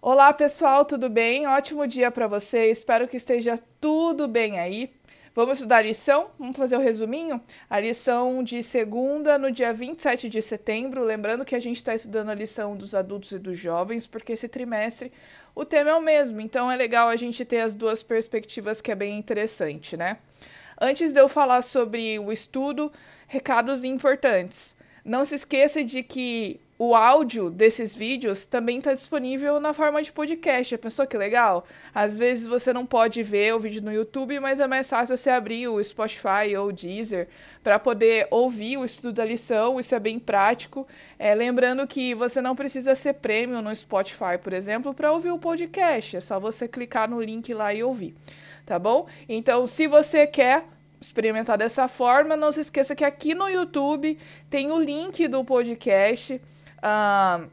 Olá pessoal, tudo bem? Ótimo dia para você, espero que esteja tudo bem aí. Vamos estudar a lição? Vamos fazer o resuminho? A lição de segunda, no dia 27 de setembro. Lembrando que a gente está estudando a lição dos adultos e dos jovens, porque esse trimestre o tema é o mesmo, então é legal a gente ter as duas perspectivas, que é bem interessante, né? Antes de eu falar sobre o estudo, recados importantes. Não se esqueça de que o áudio desses vídeos também está disponível na forma de podcast. Já pensou que legal? Às vezes você não pode ver o vídeo no YouTube, mas é mais fácil você abrir o Spotify ou o Deezer para poder ouvir o estudo da lição. Isso é bem prático. É, lembrando que você não precisa ser prêmio no Spotify, por exemplo, para ouvir o podcast. É só você clicar no link lá e ouvir. Tá bom? Então, se você quer experimentar dessa forma, não se esqueça que aqui no YouTube tem o link do podcast uh,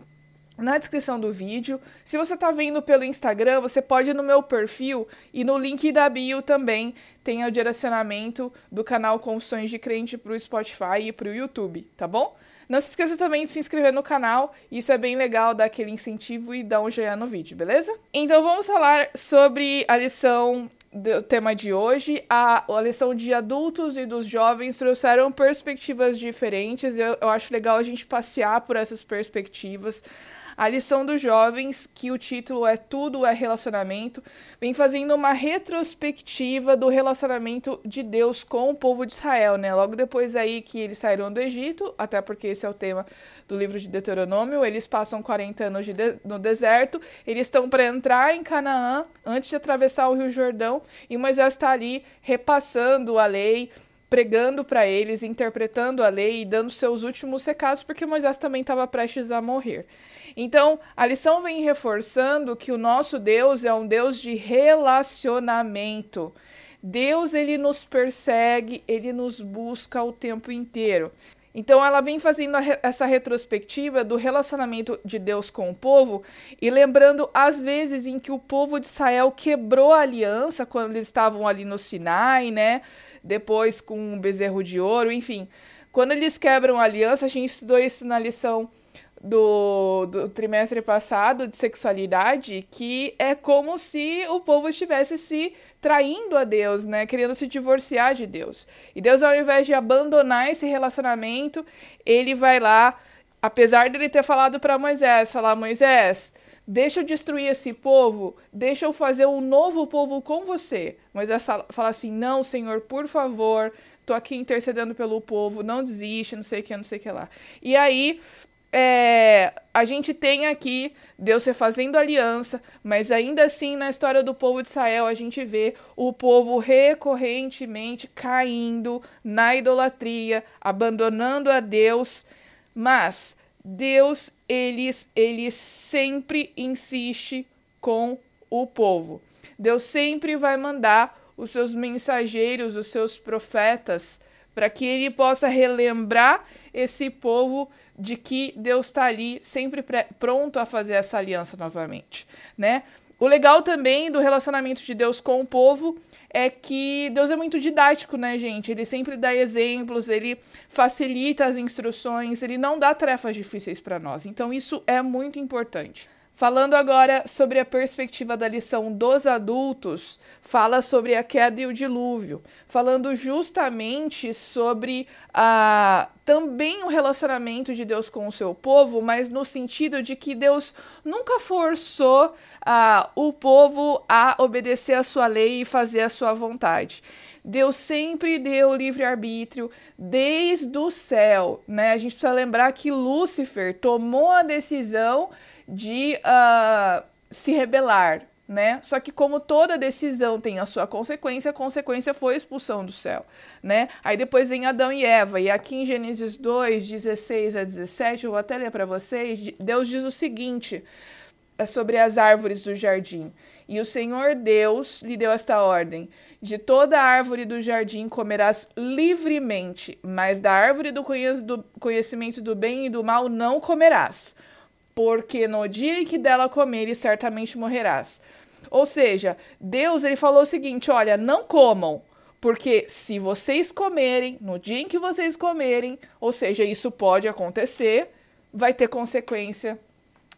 na descrição do vídeo. Se você está vendo pelo Instagram, você pode ir no meu perfil e no link da bio também tem o direcionamento do canal Confissões de Crente para o Spotify e para o YouTube, tá bom? Não se esqueça também de se inscrever no canal, isso é bem legal, dar aquele incentivo e dar um joinha no vídeo, beleza? Então vamos falar sobre a lição do tema de hoje, a, a lição de adultos e dos jovens trouxeram perspectivas diferentes. Eu, eu acho legal a gente passear por essas perspectivas. A lição dos jovens, que o título é Tudo é Relacionamento, vem fazendo uma retrospectiva do relacionamento de Deus com o povo de Israel, né? Logo depois aí que eles saíram do Egito, até porque esse é o tema do livro de Deuteronômio, eles passam 40 anos de de no deserto, eles estão para entrar em Canaã antes de atravessar o Rio Jordão, e Moisés está ali repassando a lei, pregando para eles, interpretando a lei e dando seus últimos recados, porque Moisés também estava prestes a morrer. Então, a lição vem reforçando que o nosso Deus é um Deus de relacionamento. Deus ele nos persegue, ele nos busca o tempo inteiro. Então ela vem fazendo essa retrospectiva do relacionamento de Deus com o povo e lembrando as vezes em que o povo de Israel quebrou a aliança quando eles estavam ali no Sinai, né? Depois com o bezerro de ouro, enfim. Quando eles quebram a aliança, a gente estudou isso na lição do, do trimestre passado de sexualidade, que é como se o povo estivesse se traindo a Deus, né? Querendo se divorciar de Deus. E Deus, ao invés de abandonar esse relacionamento, ele vai lá, apesar dele ter falado para Moisés, falar Moisés, deixa eu destruir esse povo, deixa eu fazer um novo povo com você. Moisés fala assim: "Não, Senhor, por favor, tô aqui intercedendo pelo povo, não desiste, não sei o que, não sei o que lá". E aí é, a gente tem aqui Deus refazendo aliança, mas ainda assim na história do povo de Israel a gente vê o povo recorrentemente caindo na idolatria, abandonando a Deus, mas Deus eles ele sempre insiste com o povo. Deus sempre vai mandar os seus mensageiros, os seus profetas, para que ele possa relembrar esse povo de que Deus está ali sempre pronto a fazer essa aliança novamente, né? O legal também do relacionamento de Deus com o povo é que Deus é muito didático, né, gente? Ele sempre dá exemplos, ele facilita as instruções, ele não dá tarefas difíceis para nós. Então isso é muito importante. Falando agora sobre a perspectiva da lição dos adultos, fala sobre a queda e o dilúvio, falando justamente sobre a, também o relacionamento de Deus com o seu povo, mas no sentido de que Deus nunca forçou a, o povo a obedecer a sua lei e fazer a sua vontade. Deus sempre deu livre-arbítrio desde o céu, né? A gente precisa lembrar que Lúcifer tomou a decisão de uh, se rebelar, né? Só que como toda decisão tem a sua consequência, a consequência foi a expulsão do céu, né? Aí depois vem Adão e Eva, e aqui em Gênesis 2, 16 a 17, eu vou até ler para vocês, Deus diz o seguinte, é sobre as árvores do jardim. E o Senhor Deus lhe deu esta ordem: De toda árvore do jardim comerás livremente, mas da árvore do conhecimento do bem e do mal não comerás porque no dia em que dela comeres, certamente morrerás. Ou seja, Deus ele falou o seguinte: olha, não comam, porque se vocês comerem, no dia em que vocês comerem, ou seja, isso pode acontecer, vai ter consequência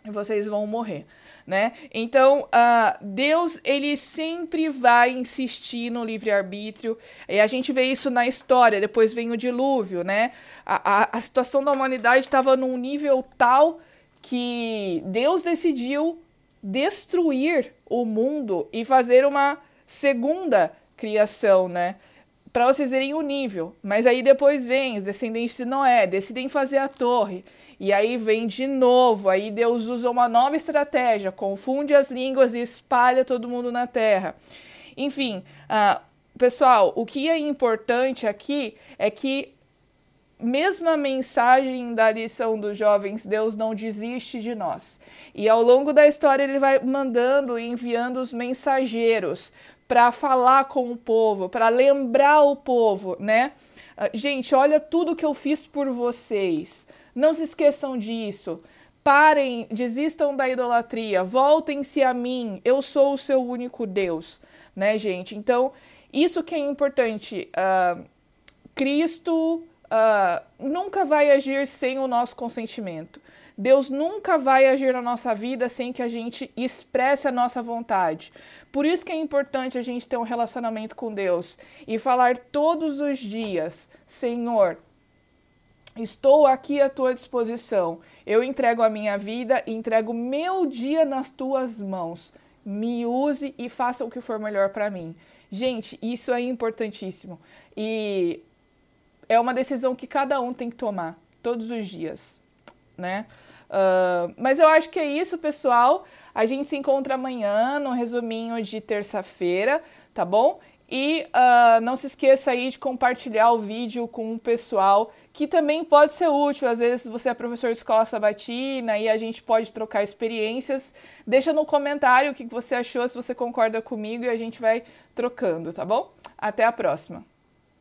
e vocês vão morrer. Né? Então, uh, Deus ele sempre vai insistir no livre-arbítrio, e a gente vê isso na história. Depois vem o dilúvio, né? A, a, a situação da humanidade estava num nível tal que Deus decidiu destruir o mundo e fazer uma segunda criação, né? Para vocês verem o nível. Mas aí depois vem os descendentes de Noé, decidem fazer a torre. E aí vem de novo, aí Deus usa uma nova estratégia, confunde as línguas e espalha todo mundo na terra. Enfim, uh, pessoal, o que é importante aqui é que mesmo a mensagem da lição dos jovens, Deus não desiste de nós. E ao longo da história ele vai mandando e enviando os mensageiros para falar com o povo, para lembrar o povo, né? Uh, gente, olha tudo que eu fiz por vocês. Não se esqueçam disso. Parem, desistam da idolatria, voltem-se a mim. Eu sou o seu único Deus, né, gente? Então, isso que é importante. Uh, Cristo uh, nunca vai agir sem o nosso consentimento. Deus nunca vai agir na nossa vida sem que a gente expresse a nossa vontade. Por isso que é importante a gente ter um relacionamento com Deus e falar todos os dias: Senhor, estou aqui à tua disposição. Eu entrego a minha vida, entrego meu dia nas tuas mãos. Me use e faça o que for melhor para mim. Gente, isso é importantíssimo. E é uma decisão que cada um tem que tomar todos os dias, né? Uh, mas eu acho que é isso, pessoal. A gente se encontra amanhã no resuminho de terça-feira, tá bom? E uh, não se esqueça aí de compartilhar o vídeo com o pessoal que também pode ser útil. Às vezes você é professor de escola sabatina e a gente pode trocar experiências. Deixa no comentário o que você achou, se você concorda comigo e a gente vai trocando, tá bom? Até a próxima!